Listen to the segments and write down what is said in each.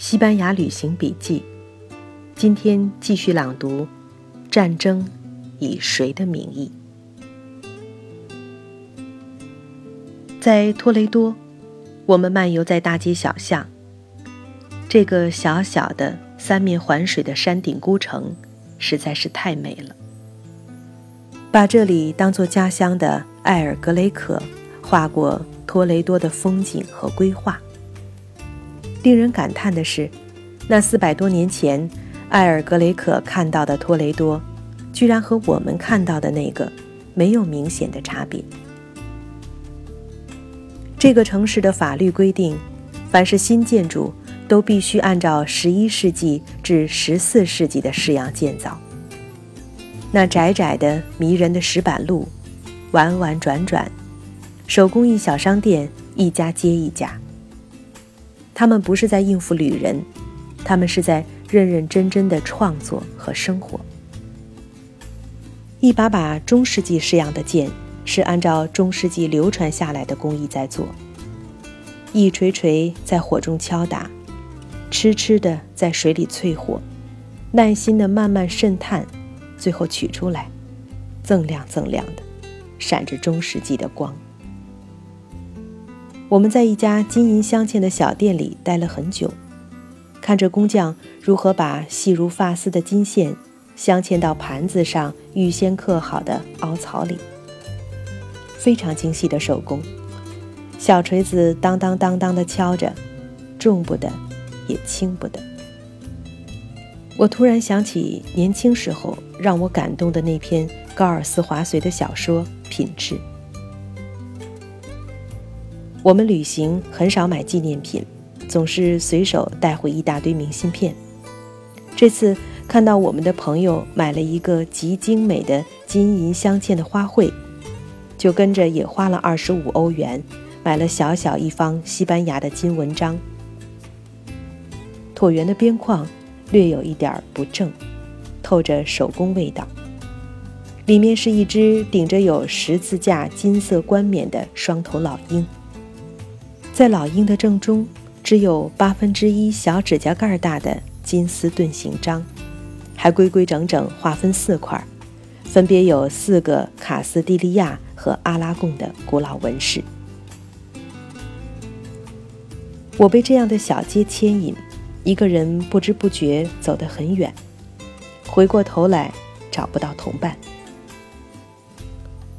西班牙旅行笔记，今天继续朗读《战争以谁的名义》。在托雷多，我们漫游在大街小巷。这个小小的三面环水的山顶孤城，实在是太美了。把这里当做家乡的埃尔格雷可画过托雷多的风景和规划。令人感叹的是，那四百多年前埃尔格雷可看到的托雷多，居然和我们看到的那个没有明显的差别。这个城市的法律规定，凡是新建筑都必须按照十一世纪至十四世纪的式样建造。那窄窄的、迷人的石板路，弯弯转转，手工艺小商店一家接一家。他们不是在应付旅人，他们是在认认真真的创作和生活。一把把中世纪式样的剑。是按照中世纪流传下来的工艺在做，一锤锤在火中敲打，痴痴的在水里淬火，耐心的慢慢渗探，最后取出来，锃亮锃亮的，闪着中世纪的光。我们在一家金银镶嵌的小店里待了很久，看着工匠如何把细如发丝的金线镶嵌到盘子上预先刻好的凹槽里。非常精细的手工，小锤子当当当当地敲着，重不得，也轻不得。我突然想起年轻时候让我感动的那篇高尔斯华绥的小说《品质》。我们旅行很少买纪念品，总是随手带回一大堆明信片。这次看到我们的朋友买了一个极精美的金银镶嵌的花卉。就跟着也花了二十五欧元，买了小小一方西班牙的金文章。椭圆的边框略有一点不正，透着手工味道。里面是一只顶着有十字架金色冠冕的双头老鹰，在老鹰的正中，只有八分之一小指甲盖大的金丝盾形章，还规规整整划分四块，分别有四个卡斯蒂利亚。和阿拉贡的古老纹饰，我被这样的小街牵引，一个人不知不觉走得很远，回过头来找不到同伴。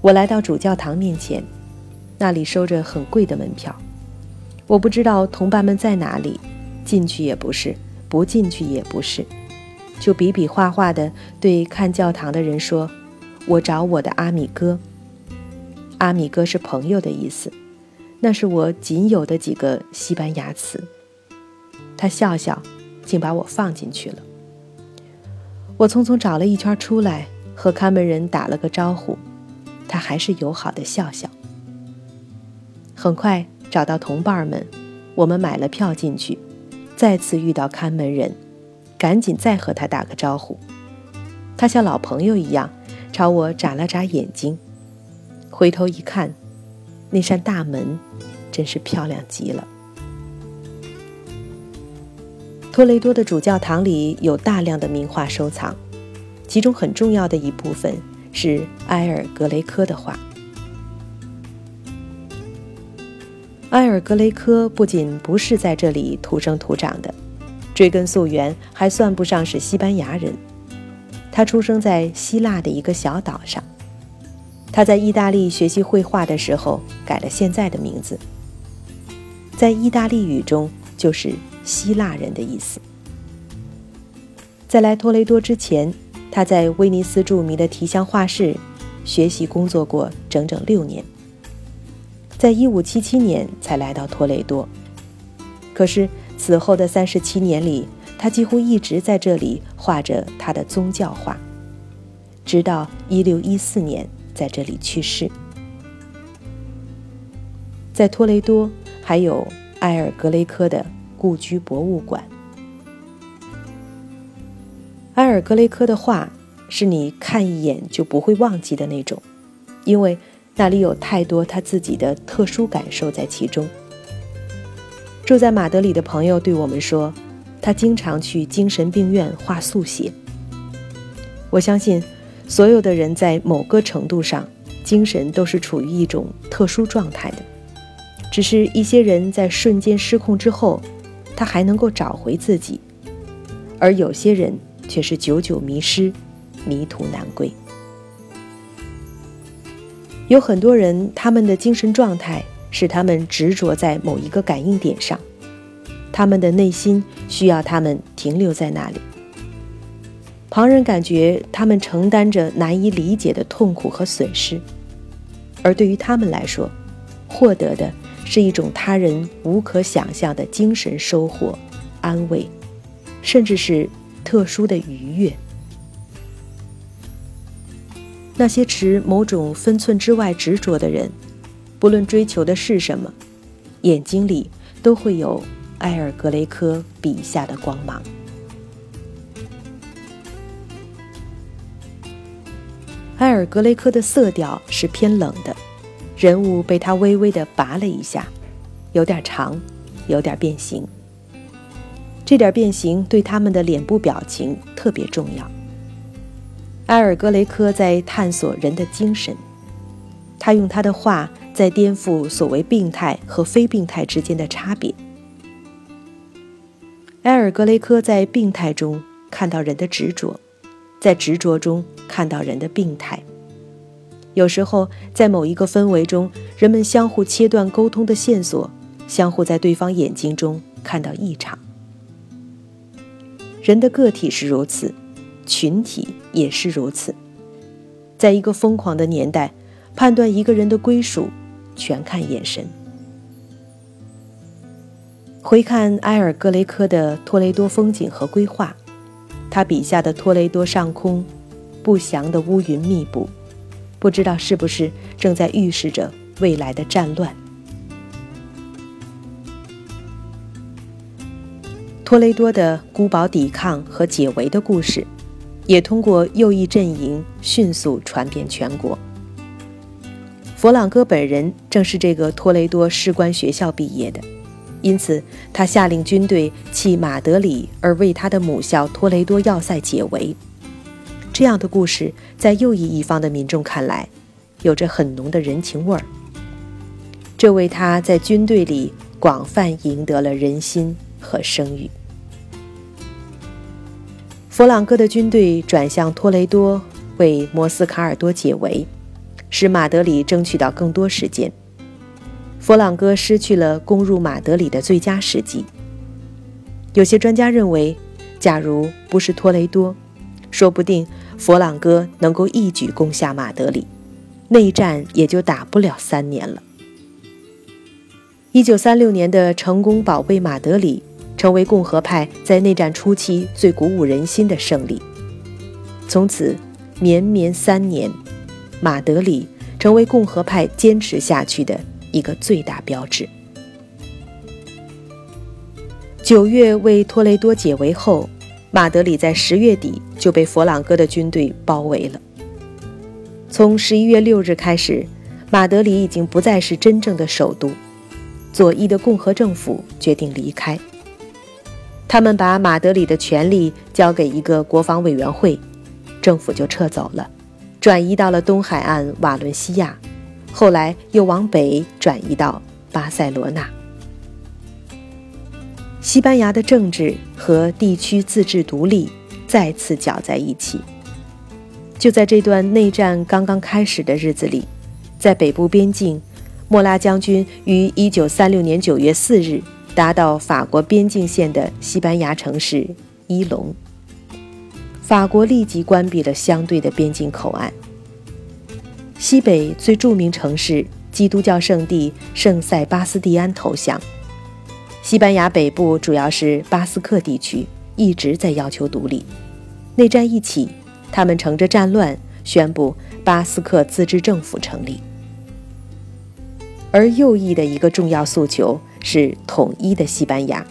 我来到主教堂面前，那里收着很贵的门票，我不知道同伴们在哪里，进去也不是，不进去也不是，就比比划划的对看教堂的人说：“我找我的阿米哥。”阿米哥是朋友的意思，那是我仅有的几个西班牙词。他笑笑，竟把我放进去了。我匆匆找了一圈出来，和看门人打了个招呼，他还是友好的笑笑。很快找到同伴们，我们买了票进去，再次遇到看门人，赶紧再和他打个招呼。他像老朋友一样，朝我眨了眨眼睛。回头一看，那扇大门真是漂亮极了。托雷多的主教堂里有大量的名画收藏，其中很重要的一部分是埃尔格雷科的画。埃尔格雷科不仅不是在这里土生土长的，追根溯源还算不上是西班牙人，他出生在希腊的一个小岛上。他在意大利学习绘画的时候，改了现在的名字，在意大利语中就是希腊人的意思。在来托雷多之前，他在威尼斯著名的提香画室学习工作过整整六年，在一五七七年才来到托雷多。可是此后的三十七年里，他几乎一直在这里画着他的宗教画，直到一六一四年。在这里去世。在托雷多还有埃尔格雷科的故居博物馆。埃尔格雷科的画是你看一眼就不会忘记的那种，因为那里有太多他自己的特殊感受在其中。住在马德里的朋友对我们说，他经常去精神病院画速写。我相信，所有的人在某个程度上，精神都是处于一种特殊状态的，只是一些人在瞬间失控之后，他还能够找回自己，而有些人却是久久迷失，迷途难归。有很多人，他们的精神状态使他们执着在某一个感应点上。他们的内心需要他们停留在那里。旁人感觉他们承担着难以理解的痛苦和损失，而对于他们来说，获得的是一种他人无可想象的精神收获、安慰，甚至是特殊的愉悦。那些持某种分寸之外执着的人，不论追求的是什么，眼睛里都会有。埃尔格雷科笔下的光芒。埃尔格雷科的色调是偏冷的，人物被他微微的拔了一下，有点长，有点变形。这点变形对他们的脸部表情特别重要。埃尔格雷科在探索人的精神，他用他的画在颠覆所谓病态和非病态之间的差别。埃尔格雷科在病态中看到人的执着，在执着中看到人的病态。有时候，在某一个氛围中，人们相互切断沟通的线索，相互在对方眼睛中看到异常。人的个体是如此，群体也是如此。在一个疯狂的年代，判断一个人的归属，全看眼神。回看埃尔格雷科的托雷多风景和规划，他笔下的托雷多上空，不祥的乌云密布，不知道是不是正在预示着未来的战乱。托雷多的孤堡抵抗和解围的故事，也通过右翼阵营迅速传遍全国。佛朗哥本人正是这个托雷多士官学校毕业的。因此，他下令军队弃马德里，而为他的母校托雷多要塞解围。这样的故事，在右翼一方的民众看来，有着很浓的人情味儿。这为他在军队里广泛赢得了人心和声誉。弗朗哥的军队转向托雷多，为摩斯卡尔多解围，使马德里争取到更多时间。佛朗哥失去了攻入马德里的最佳时机。有些专家认为，假如不是托雷多，说不定佛朗哥能够一举攻下马德里，内战也就打不了三年了。一九三六年的成功保卫马德里，成为共和派在内战初期最鼓舞人心的胜利。从此，绵绵三年，马德里成为共和派坚持下去的。一个最大标志。九月为托雷多解围后，马德里在十月底就被佛朗哥的军队包围了。从十一月六日开始，马德里已经不再是真正的首都，左翼的共和政府决定离开。他们把马德里的权力交给一个国防委员会，政府就撤走了，转移到了东海岸瓦伦西亚。后来又往北转移到巴塞罗那。西班牙的政治和地区自治独立再次搅在一起。就在这段内战刚刚开始的日子里，在北部边境，莫拉将军于1936年9月4日达到法国边境线的西班牙城市伊隆。法国立即关闭了相对的边境口岸。西北最著名城市基督教圣地圣塞巴斯蒂安投降。西班牙北部主要是巴斯克地区，一直在要求独立。内战一起，他们乘着战乱宣布巴斯克自治政府成立。而右翼的一个重要诉求是统一的西班牙。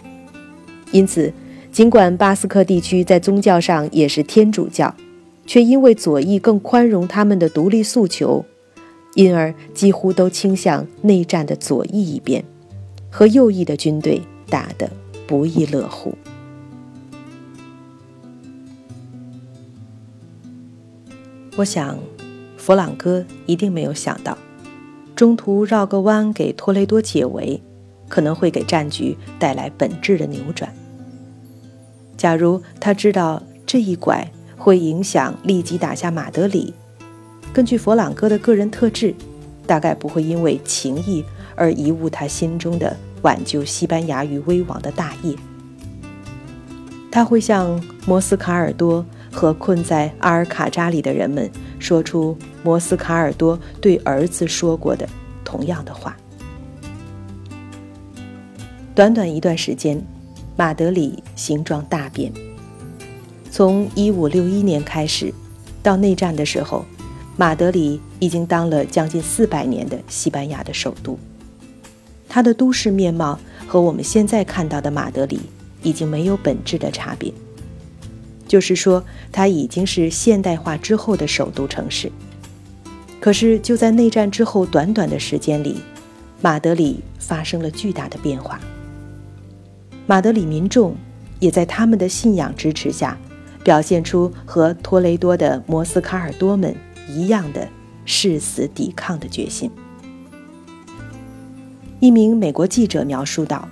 因此尽管巴斯克地区在宗教上也是天主教却因为左翼更宽容他们的独立诉求因而几乎都倾向内战的左翼一边和右翼的军队打得不亦乐乎。我想弗朗哥一定没有想到中途绕个弯给托雷多解围可能会给战局带来本质的扭转。假如他知道这一拐会影响立即打下马德里，根据佛朗哥的个人特质，大概不会因为情谊而贻误他心中的挽救西班牙于危亡的大业。他会向摩斯卡尔多和困在阿尔卡扎里的人们说出摩斯卡尔多对儿子说过的同样的话。短短一段时间，马德里形状大变。从1561年开始，到内战的时候，马德里已经当了将近四百年的西班牙的首都。它的都市面貌和我们现在看到的马德里。已经没有本质的差别，就是说，它已经是现代化之后的首都城市。可是，就在内战之后短短的时间里，马德里发生了巨大的变化。马德里民众也在他们的信仰支持下，表现出和托雷多的摩斯卡尔多们一样的誓死抵抗的决心。一名美国记者描述道。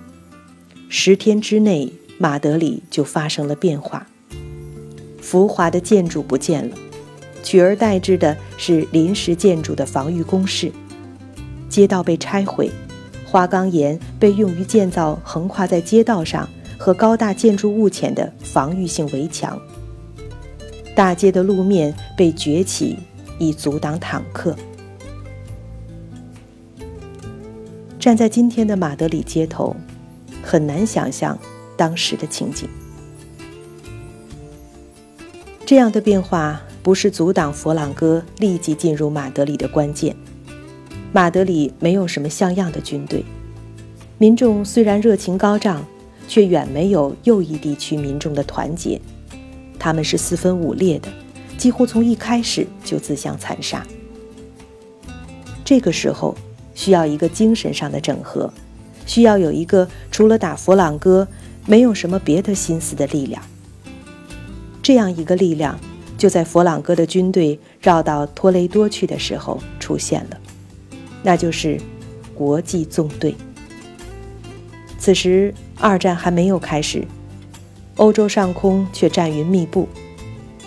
十天之内，马德里就发生了变化。浮华的建筑不见了，取而代之的是临时建筑的防御工事。街道被拆毁，花岗岩被用于建造横跨在街道上和高大建筑物前的防御性围墙。大街的路面被掘起，以阻挡坦克。站在今天的马德里街头。很难想象当时的情景。这样的变化不是阻挡佛朗哥立即进入马德里的关键。马德里没有什么像样的军队，民众虽然热情高涨，却远没有右翼地区民众的团结。他们是四分五裂的，几乎从一开始就自相残杀。这个时候需要一个精神上的整合。需要有一个除了打佛朗哥，没有什么别的心思的力量。这样一个力量，就在佛朗哥的军队绕到托雷多去的时候出现了，那就是国际纵队。此时二战还没有开始，欧洲上空却战云密布，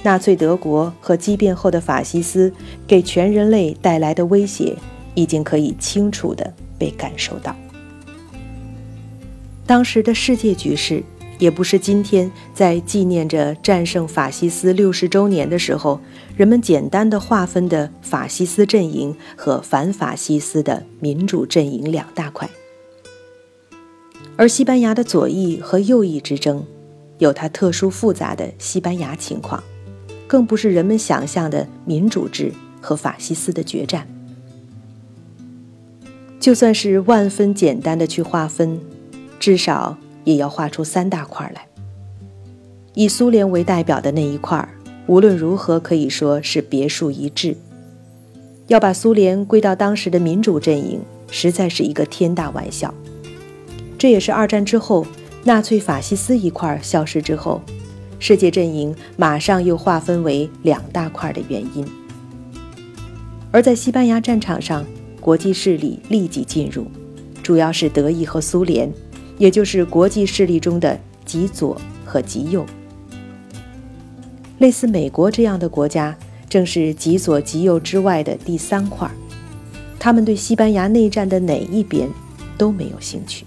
纳粹德国和激变后的法西斯给全人类带来的威胁，已经可以清楚地被感受到。当时的世界局势，也不是今天在纪念着战胜法西斯六十周年的时候，人们简单的划分的法西斯阵营和反法西斯的民主阵营两大块。而西班牙的左翼和右翼之争，有它特殊复杂的西班牙情况，更不是人们想象的民主制和法西斯的决战。就算是万分简单的去划分。至少也要画出三大块来。以苏联为代表的那一块，无论如何可以说是别树一帜。要把苏联归到当时的民主阵营，实在是一个天大玩笑。这也是二战之后纳粹法西斯一块消失之后，世界阵营马上又划分为两大块的原因。而在西班牙战场上，国际势力立即进入，主要是德意和苏联。也就是国际势力中的极左和极右，类似美国这样的国家，正是极左极右之外的第三块。他们对西班牙内战的哪一边都没有兴趣。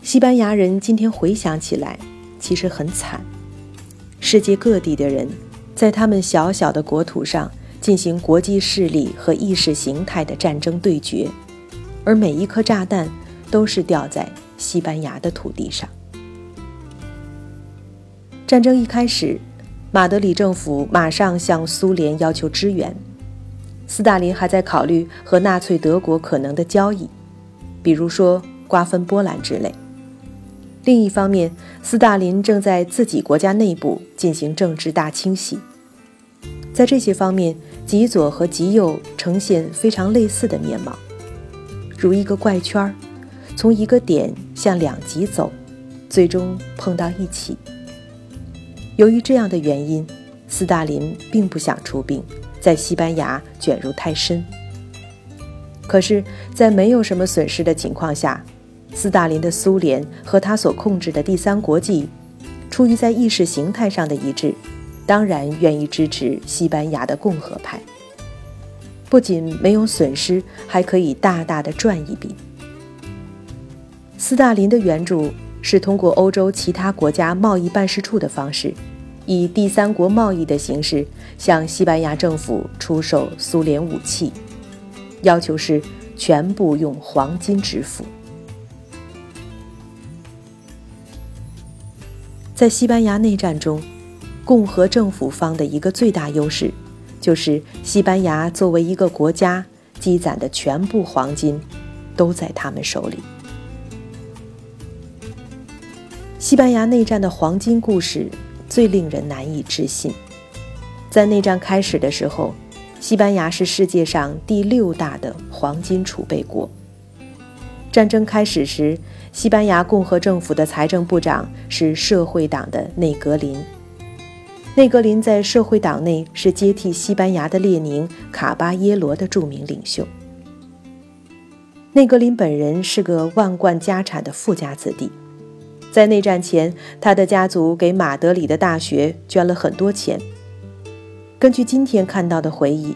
西班牙人今天回想起来，其实很惨。世界各地的人，在他们小小的国土上进行国际势力和意识形态的战争对决。而每一颗炸弹都是掉在西班牙的土地上。战争一开始，马德里政府马上向苏联要求支援。斯大林还在考虑和纳粹德国可能的交易，比如说瓜分波兰之类。另一方面，斯大林正在自己国家内部进行政治大清洗。在这些方面，极左和极右呈现非常类似的面貌。如一个怪圈儿，从一个点向两极走，最终碰到一起。由于这样的原因，斯大林并不想出兵，在西班牙卷入太深。可是，在没有什么损失的情况下，斯大林的苏联和他所控制的第三国际，出于在意识形态上的一致，当然愿意支持西班牙的共和派。不仅没有损失，还可以大大的赚一笔。斯大林的援助是通过欧洲其他国家贸易办事处的方式，以第三国贸易的形式向西班牙政府出售苏联武器，要求是全部用黄金支付。在西班牙内战中，共和政府方的一个最大优势。就是西班牙作为一个国家积攒的全部黄金，都在他们手里。西班牙内战的黄金故事最令人难以置信。在内战开始的时候，西班牙是世界上第六大的黄金储备国。战争开始时，西班牙共和政府的财政部长是社会党的内格林。内格林在社会党内是接替西班牙的列宁、卡巴耶罗的著名领袖。内格林本人是个万贯家产的富家子弟，在内战前，他的家族给马德里的大学捐了很多钱。根据今天看到的回忆，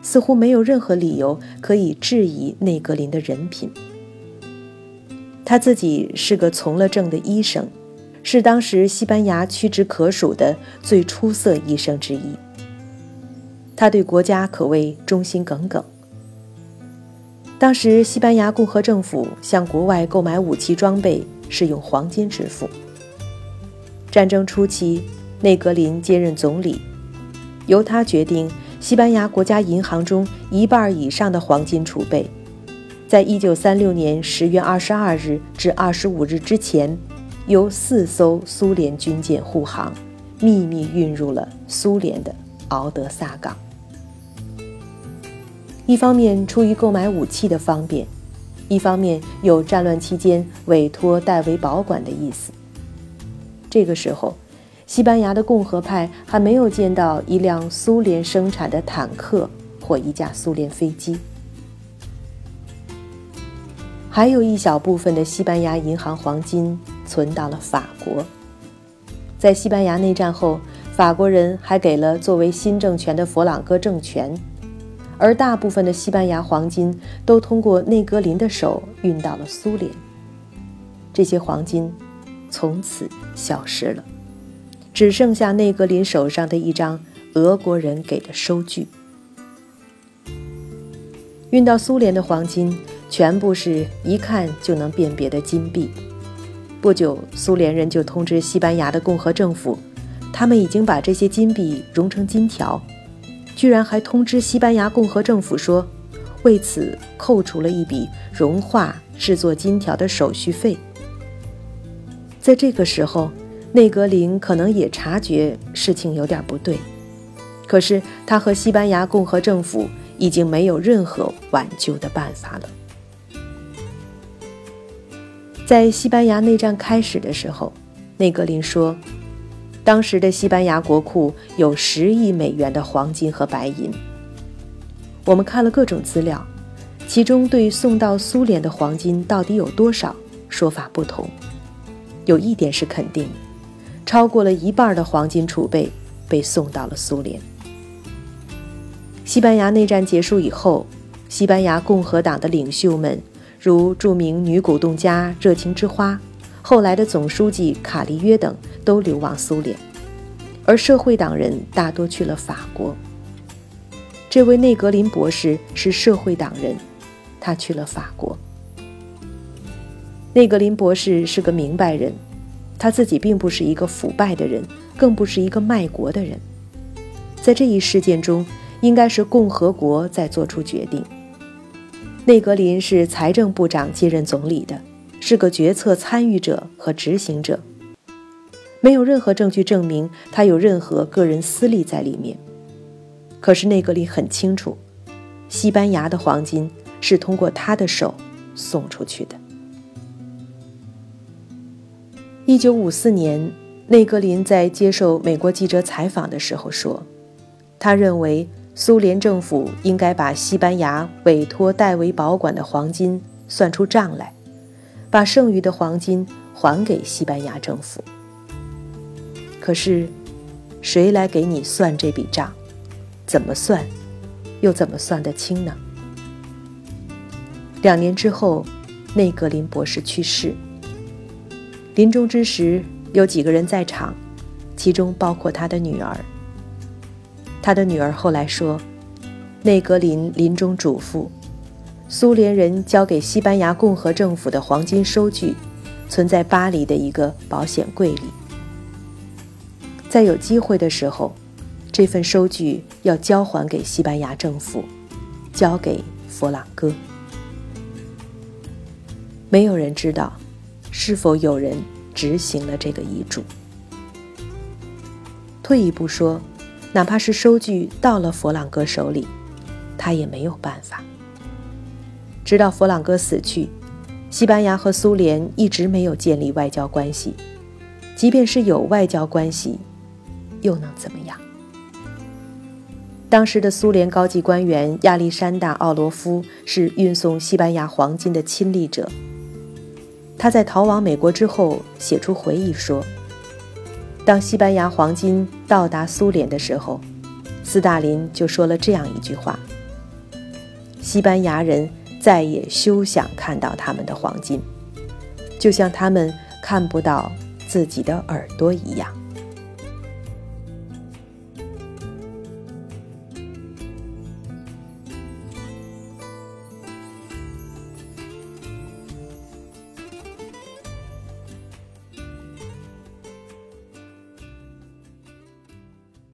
似乎没有任何理由可以质疑内格林的人品。他自己是个从了政的医生。是当时西班牙屈指可数的最出色医生之一。他对国家可谓忠心耿耿。当时西班牙共和政府向国外购买武器装备是用黄金支付。战争初期，内格林接任总理，由他决定西班牙国家银行中一半以上的黄金储备，在一九三六年十月二十二日至二十五日之前。由四艘苏联军舰护航，秘密运入了苏联的敖德萨港。一方面出于购买武器的方便，一方面有战乱期间委托代为保管的意思。这个时候，西班牙的共和派还没有见到一辆苏联生产的坦克或一架苏联飞机。还有一小部分的西班牙银行黄金。存到了法国。在西班牙内战后，法国人还给了作为新政权的佛朗哥政权，而大部分的西班牙黄金都通过内格林的手运到了苏联。这些黄金从此消失了，只剩下内格林手上的一张俄国人给的收据。运到苏联的黄金全部是一看就能辨别的金币。不久，苏联人就通知西班牙的共和政府，他们已经把这些金币熔成金条，居然还通知西班牙共和政府说，为此扣除了一笔融化制作金条的手续费。在这个时候，内格林可能也察觉事情有点不对，可是他和西班牙共和政府已经没有任何挽救的办法了。在西班牙内战开始的时候，内格林说，当时的西班牙国库有十亿美元的黄金和白银。我们看了各种资料，其中对送到苏联的黄金到底有多少，说法不同。有一点是肯定的，超过了一半的黄金储备被送到了苏联。西班牙内战结束以后，西班牙共和党的领袖们。如著名女股东家热情之花，后来的总书记卡利约等都流亡苏联，而社会党人大多去了法国。这位内格林博士是社会党人，他去了法国。内格林博士是个明白人，他自己并不是一个腐败的人，更不是一个卖国的人。在这一事件中，应该是共和国在做出决定。内格林是财政部长接任总理的，是个决策参与者和执行者。没有任何证据证明他有任何个人私利在里面。可是内格林很清楚，西班牙的黄金是通过他的手送出去的。一九五四年，内格林在接受美国记者采访的时候说：“他认为苏联政府应该把西班牙委托代为保管的黄金算出账来，把剩余的黄金还给西班牙政府。可是，谁来给你算这笔账？怎么算，又怎么算得清呢？”两年之后，内格林博士去世。临终之时，有几个人在场，其中包括他的女儿。他的女儿后来说，内格林临终嘱咐，苏联人交给西班牙共和政府的黄金收据，存在巴黎的一个保险柜里。在有机会的时候，这份收据要交还给西班牙政府，交给佛朗哥。没有人知道，是否有人执行了这个遗嘱。退一步说，哪怕是收据到了佛朗哥手里，他也没有办法。直到佛朗哥死去，西班牙和苏联一直没有建立外交关系。即便是有外交关系，又能怎么样？当时的苏联高级官员亚历山大·奥罗夫是运送西班牙黄金的亲历者。他在逃往美国之后写出回忆说：“当西班牙黄金到达苏联的时候，斯大林就说了这样一句话：‘西班牙人再也休想看到他们的黄金，就像他们看不到自己的耳朵一样。’